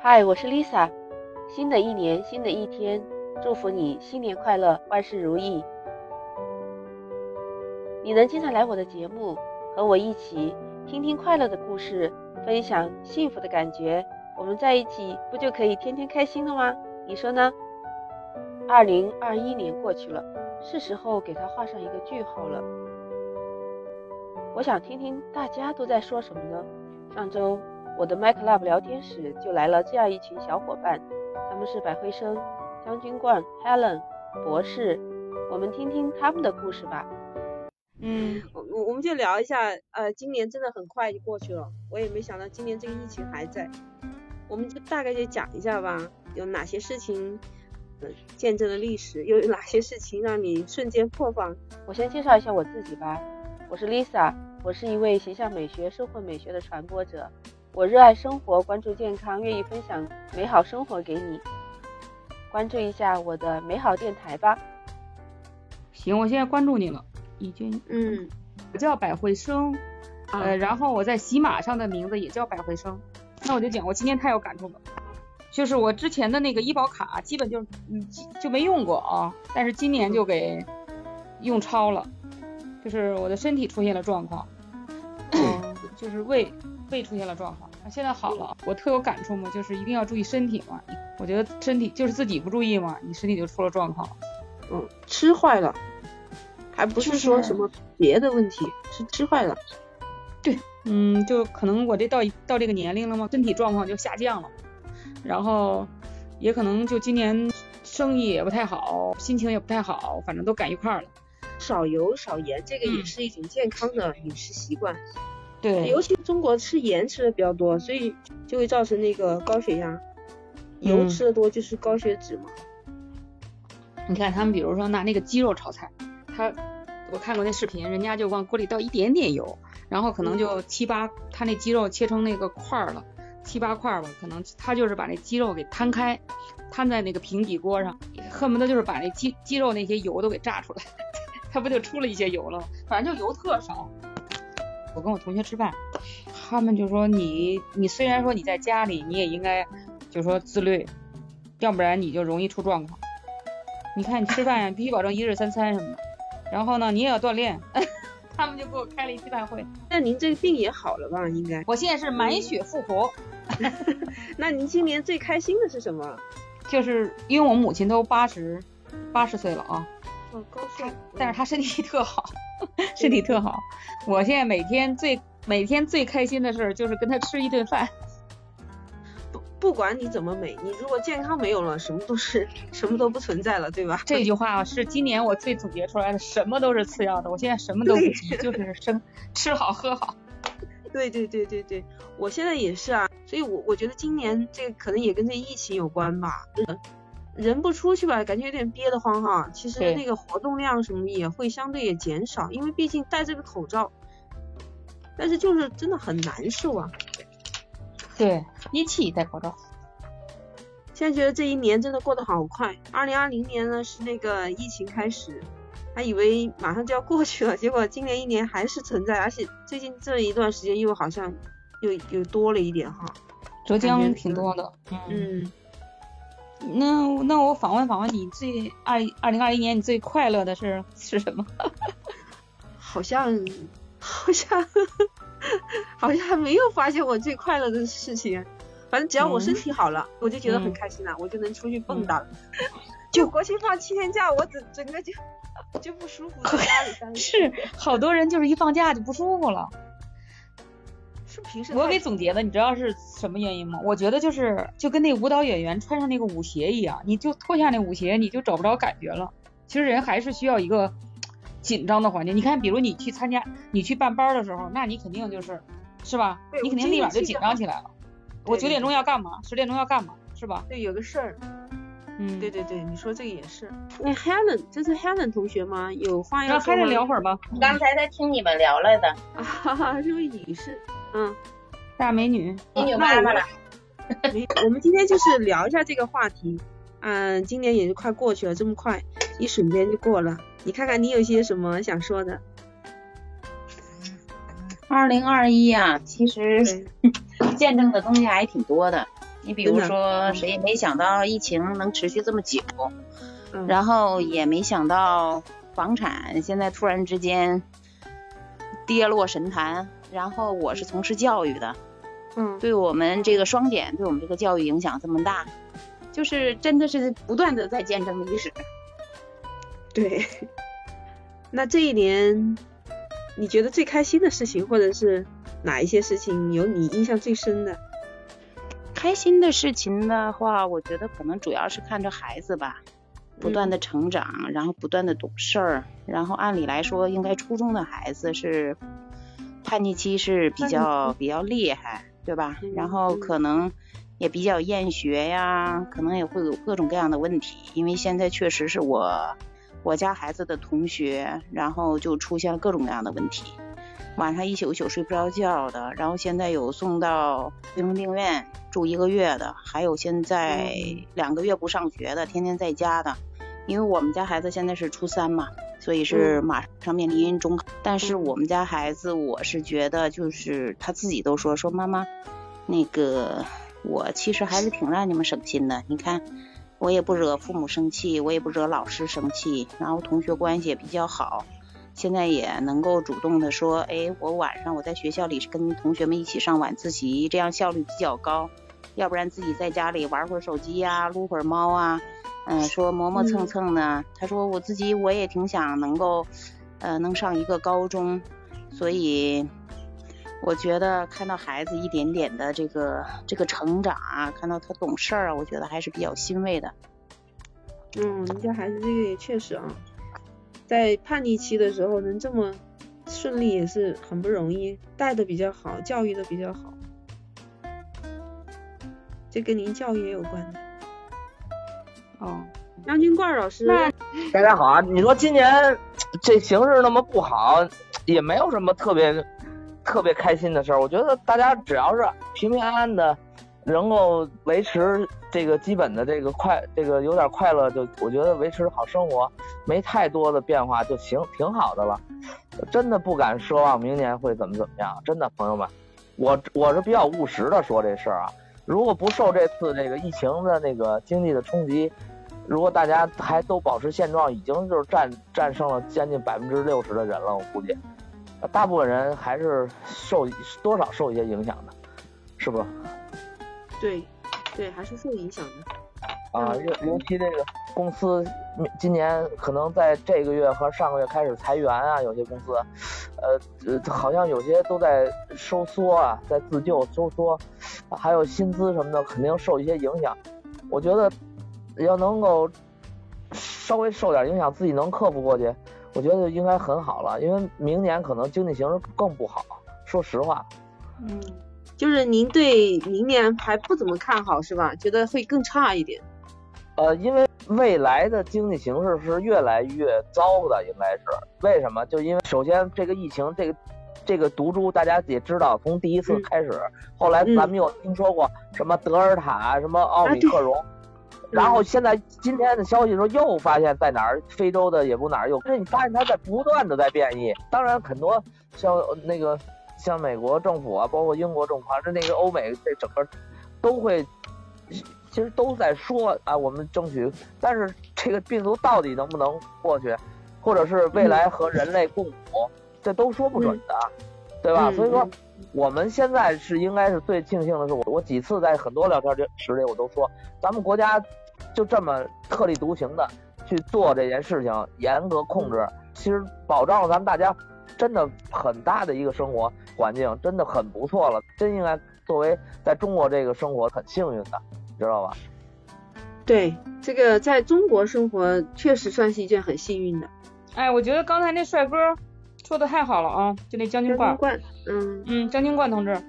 嗨，我是 Lisa。新的一年，新的一天，祝福你新年快乐，万事如意。你能经常来我的节目，和我一起听听快乐的故事，分享幸福的感觉，我们在一起不就可以天天开心了吗？你说呢？二零二一年过去了，是时候给它画上一个句号了。我想听听大家都在说什么呢？上周。我的 MyClub 聊天室就来了这样一群小伙伴，他们是百辉生、将军冠、Helen、博士，我们听听他们的故事吧。嗯，我我我们就聊一下，呃，今年真的很快就过去了，我也没想到今年这个疫情还在，我们就大概就讲一下吧，有哪些事情，呃，见证了历史，又有哪些事情让你瞬间破防？我先介绍一下我自己吧，我是 Lisa，我是一位形象美学、生活美学的传播者。我热爱生活，关注健康，愿意分享美好生活给你。关注一下我的美好电台吧。行，我现在关注你了，已经。嗯，我叫百惠生，呃，然后我在喜马上的名字也叫百惠生。那我就讲，我今天太有感触了，就是我之前的那个医保卡基本就嗯就没用过啊，但是今年就给用超了，就是我的身体出现了状况，就是胃胃出现了状况。现在好了，我特有感触嘛，就是一定要注意身体嘛。我觉得身体就是自己不注意嘛，你身体就出了状况。嗯，吃坏了，还不是说什么别的问题，是吃坏了。对，嗯，就可能我这到到这个年龄了嘛，身体状况就下降了，然后也可能就今年生意也不太好，心情也不太好，反正都赶一块儿了。少油少盐，这个也是一种健康的饮食习惯。对，尤其中国吃盐吃的比较多，所以就会造成那个高血压。油吃的多就是高血脂嘛。你看他们，比如说拿那个鸡肉炒菜，他我看过那视频，人家就往锅里倒一点点油，然后可能就七八，他那鸡肉切成那个块儿了，七八块吧，可能他就是把那鸡肉给摊开，摊在那个平底锅上，恨不得就是把那鸡鸡肉那些油都给炸出来，他不就出了一些油了？反正就油特少。我跟我同学吃饭，他们就说你你虽然说你在家里，你也应该就说自律，要不然你就容易出状况。你看你吃饭呀，必须保证一日三餐什么的，然后呢你也要锻炼。他们就给我开了一次大会。那您这个病也好了吧？应该。我现在是满血复活。那您今年最开心的是什么？就是因为我母亲都八十八十岁了啊。哦，高寿。但是他身体特好。身体特好，我现在每天最每天最开心的事儿就是跟他吃一顿饭。不不管你怎么美，你如果健康没有了，什么都是什么都不存在了，对吧？这句 话是今年我最总结出来的，什么都是次要的。我现在什么都不急，就是生吃好喝好。对对对对对，我现在也是啊，所以我我觉得今年这个可能也跟这疫情有关吧。人不出去吧，感觉有点憋得慌哈。其实那个活动量什么也会相对也减少，因为毕竟戴这个口罩。但是就是真的很难受啊。对，一起戴口罩。现在觉得这一年真的过得好快。二零二零年呢是那个疫情开始，还以为马上就要过去了，结果今年一年还是存在，而且最近这一段时间又好像又又多了一点哈。浙江挺多的。嗯。那那我访问访问你最二二零二一年你最快乐的事是什么？好像好像好像还没有发现我最快乐的事情。反正只要我身体好了，我就觉得很开心了，我就能出去蹦跶了。就国庆放七天假，我整整个就就不舒服，在家里待着。是，好多人就是一放假就不舒服了。平时我给总结的，你知道是什么原因吗？我觉得就是就跟那舞蹈演员穿上那个舞鞋一样，你就脱下那舞鞋，你就找不着感觉了。其实人还是需要一个紧张的环境。你看，比如你去参加，你去办班的时候，那你肯定就是是吧？你肯定立马就紧张起来了。我九点钟要干嘛？十点钟要干嘛？是吧？对，有个事儿。嗯，对对对，你说这个也是。那 Helen，这是 Helen 同学吗？有话要说吗？Helen 聊会儿吧。刚才在听你们聊来的。啊哈哈，这位女士？嗯，大美女，美女妈妈了。我们今天就是聊一下这个话题。嗯，今年也就快过去了，这么快，一瞬间就过了。你看看你有些什么想说的？二零二一啊，其实 见证的东西还挺多的。你比如说，谁也没想到疫情能持续这么久，嗯，然后也没想到房产现在突然之间跌落神坛。然后我是从事教育的，嗯，对我们这个双减对我们这个教育影响这么大，就是真的是不断的在见证历史。对。那这一年，你觉得最开心的事情，或者是哪一些事情有你印象最深的？开心的事情的话，我觉得可能主要是看着孩子吧，不断的成长，然后不断的懂事儿，然后按理来说，应该初中的孩子是叛逆期是比较比较厉害，对吧？嗯然后可能也比较厌学呀，可能也会有各种各样的问题，因为现在确实是我我家孩子的同学，然后就出现了各种各样的问题。晚上一宿一宿睡不着觉的，然后现在有送到精神病院住一个月的，还有现在两个月不上学的，天天在家的。因为我们家孩子现在是初三嘛，所以是嗯马上面临中考。但是我们家孩子，我是觉得就是他自己都说说妈妈，那个我其实还是挺让你们省心的。你看，我也不惹父母生气，我也不惹老师生气，然后同学关系也比较好。现在也能够主动的说，哎，我晚上我在学校里是跟同学们一起上晚自习，这样效率比较高。要不然自己在家里玩会儿手机呀、撸会儿猫啊，嗯、说磨磨蹭蹭的。他说我自己我也挺想能够，呃，能上一个高中，所以我觉得看到孩子一点点的这个这个成长啊，看到他懂事儿啊，我觉得还是比较欣慰的。嗯，你家孩子这个也确实啊，在叛逆期的时候能这么顺利也是很不容易，带的比较好，教育的比较好，这跟您教育也有关的。哦，杨军冠老师，大家好啊！你说今年这形势那么不好，也没有什么特别特别开心的事儿。我觉得大家只要是平平安安的，能够维持这个基本的这个快，这个有点快乐，就我觉得维持好生活，没太多的变化就行，挺好的了。真的不敢奢望明年会怎么怎么样，真的朋友们，我我是比较务实的说这事儿啊。如果不受这次这个疫情的那个经济的冲击，如果大家还都保持现状，已经就是战战胜了将近百分之六十的人了，我估计，大部分人还是受多少受一些影响的，是不？对对，还是受影响的。啊，尤尤其这个公司今年可能在这个月和上个月开始裁员啊，有些公司，呃呃，好像有些都在收缩啊，在自救收缩，还有薪资什么的肯定受一些影响。我觉得要能够稍微受点影响，自己能克服过去，我觉得应该很好了。因为明年可能经济形势更不好，说实话。嗯，就是您对明年还不怎么看好是吧？觉得会更差一点。呃，因为未来的经济形势是越来越糟的，应该是为什么？就因为首先这个疫情，这个这个毒株，大家也知道，从第一次嗯开始，后来咱们又听说过什么德尔塔、什么奥密克戎，然后现在今天的消息说又发现在哪儿，非洲的也不哪儿又，这你发现它在不断的在变异。当然，很多像那个像美国政府啊，包括英国政府，还是那个欧美这整个都会。其实都在说啊，我们争取，但是这个病毒到底能不能过去，或者是未来和人类共舞，这都说不准的，对吧？嗯所以说嗯，我们现在是应该是最庆幸的是，我我几次在很多聊天室里我都说，咱们国家就这么特立独行的去做这件事情，严格控制，其实保障了咱们大家真的很大的一个生活环境，真的很不错了，真应该作为在中国这个生活很幸运的。知道吧？对，这个在中国生活确实算是一件很幸运的。哎，我觉得刚才那帅哥说的太好了啊，就那将军冠，冠，嗯嗯，将军冠同志，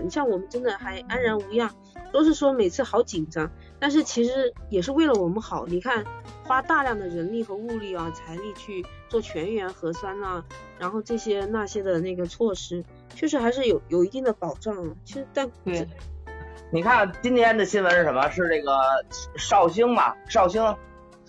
你像我们真的还安然无恙，都是说每次好紧张，但是其实也是为了我们好。你看，花大量的人力和物力啊、财力去做全员核酸啊，然后这些那些的那个措施，确实还是有有一定的保障啊。其实但对。你看今天的新闻是什么？是这个绍兴嘛？绍兴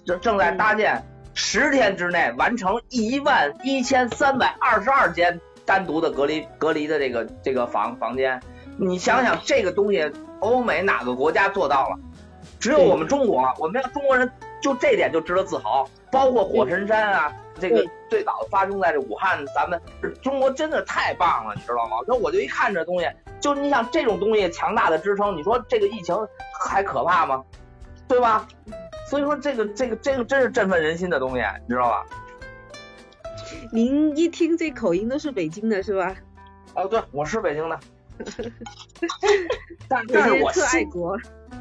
正正在搭建，十天之内完成一万一千三百二十二间单独的隔离隔离的这个这个房房间，你想想这个东西，欧美哪个国家做到了？只有我们中国，我们要中国人就这点就值得自豪。包括火神山啊，这个最早发生在这武汉，咱们中国真的太棒了，你知道吗？那我就一看这东西，就你想这种东西强大的支撑，你说这个疫情还可怕吗？对吧？所以说这个这个这个真是振奋人心的东西，你知道吧？您一听这口音都是北京的是吧？哦，对，我是北京的，但但是我爱国，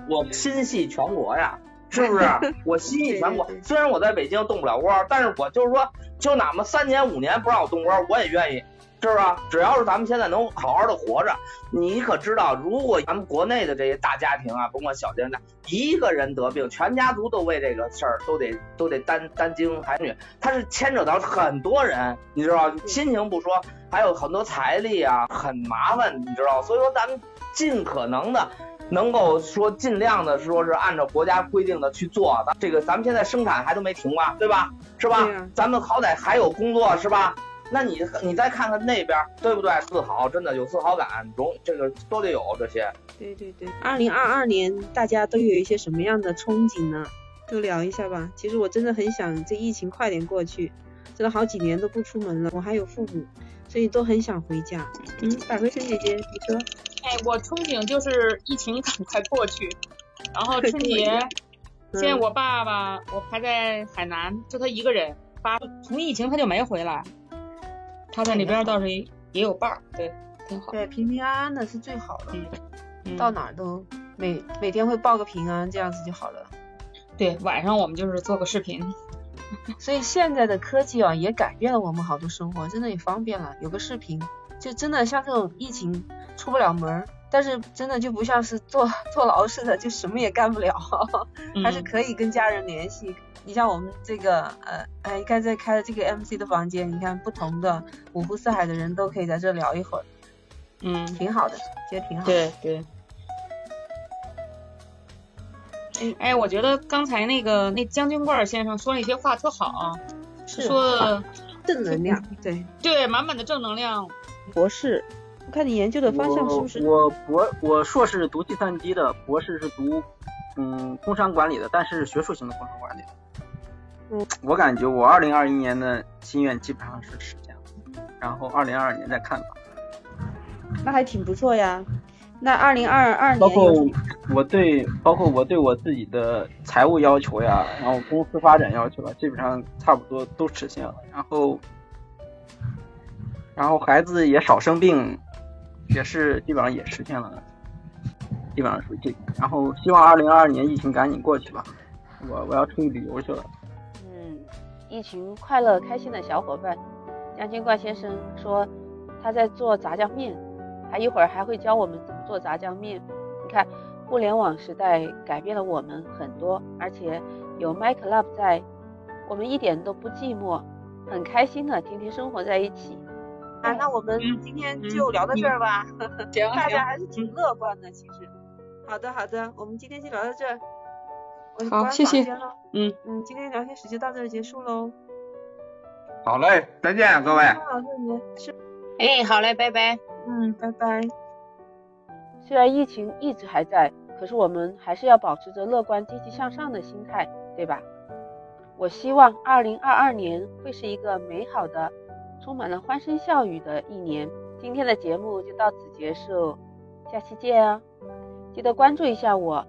我心系全国呀，是不是？我心意全国，虽然我在北京动不了窝，但是我就是说，就哪怕三年五年不让我动窝，我也愿意。是不是？只要是咱们现在能好好的活着，你可知道，如果咱们国内的这些大家庭啊，甭管小家庭，一个人得病，全家族都为这个事儿都得都得担担惊海女，他是牵扯到很多人，你知道，心情不说，还有很多财力啊，很麻烦，你知道，所以说咱们尽可能的能够说尽量的说是按照国家规定的去做，咱这个咱们现在生产还都没停吧，对吧？是吧？咱们好歹还有工作，是吧？那你你再看看那边，对不对？自豪，真的有自豪感，容这个都得有这些。对对对，二零二二年大家都有一些什么样的憧憬呢？都聊一下吧。其实我真的很想这疫情快点过去，真的好几年都不出门了，我还有父母，所以都很想回家。嗯，百合生姐姐，你说？哎，我憧憬就是疫情赶快过去，然后春节，现在我爸爸我还在海南，就他一个人，爸从疫情他就没回来。他在那边倒是也有伴儿，对，挺好。对，平平安安的是最好的。嗯，到哪儿都每每天会报个平安，这样子就好了。对，晚上我们就是做个视频。所以现在的科技啊，也改变了我们好多生活，真的也方便了。有个视频，就真的像这种疫情出不了门，但是真的就不像是坐坐牢似的，就什么也干不了，还是可以跟家人联系。你像我们这个呃，哎，你看在开的这个 MC 的房间，你看不同的五湖四海的人都可以在这聊一会儿，嗯，挺好的，觉得挺好。对对。哎哎，我觉得刚才那个那将军罐先生说那些话特好，是说正能量，对对，满满的正能量。博士，我看你研究的方向是不是？我博我硕士读计算机的，博士是读嗯工商管理的，但是学术型的工商管理的。我感觉我二零二一年的心愿基本上是实现了，然后二零二二年再看吧。那还挺不错呀。那二零二二年，包括我对，包括我对我自己的财务要求呀，然后公司发展要求啊，基本上差不多都实现了。然后，然后孩子也少生病，也是基本上也实现了，基本上属于这。然后希望二零二二年疫情赶紧过去吧，我我要出去旅游去了。嗯一群快乐开心的小伙伴，将军冠先生说他在做炸酱面，他一会儿还会教我们怎么做炸酱面。你看，互联网时代改变了我们很多，而且有 My Club 在，我们一点都不寂寞，很开心的天天生活在一起。啊，那我们今天就聊到这儿吧。行，大家还是挺乐观的，其实。好的，好的，我们今天就聊到这儿。好，谢谢。嗯嗯，今天聊天室就到这儿结束喽。好嘞，再见各位。好，是。哎，好嘞，拜拜。嗯，拜拜。虽然疫情一直还在，可是我们还是要保持着乐观、积极向上的心态，对吧？我希望二零二二年会是一个美好的、充满了欢声笑语的一年。今天的节目就到此结束，下期见哦！记得关注一下我。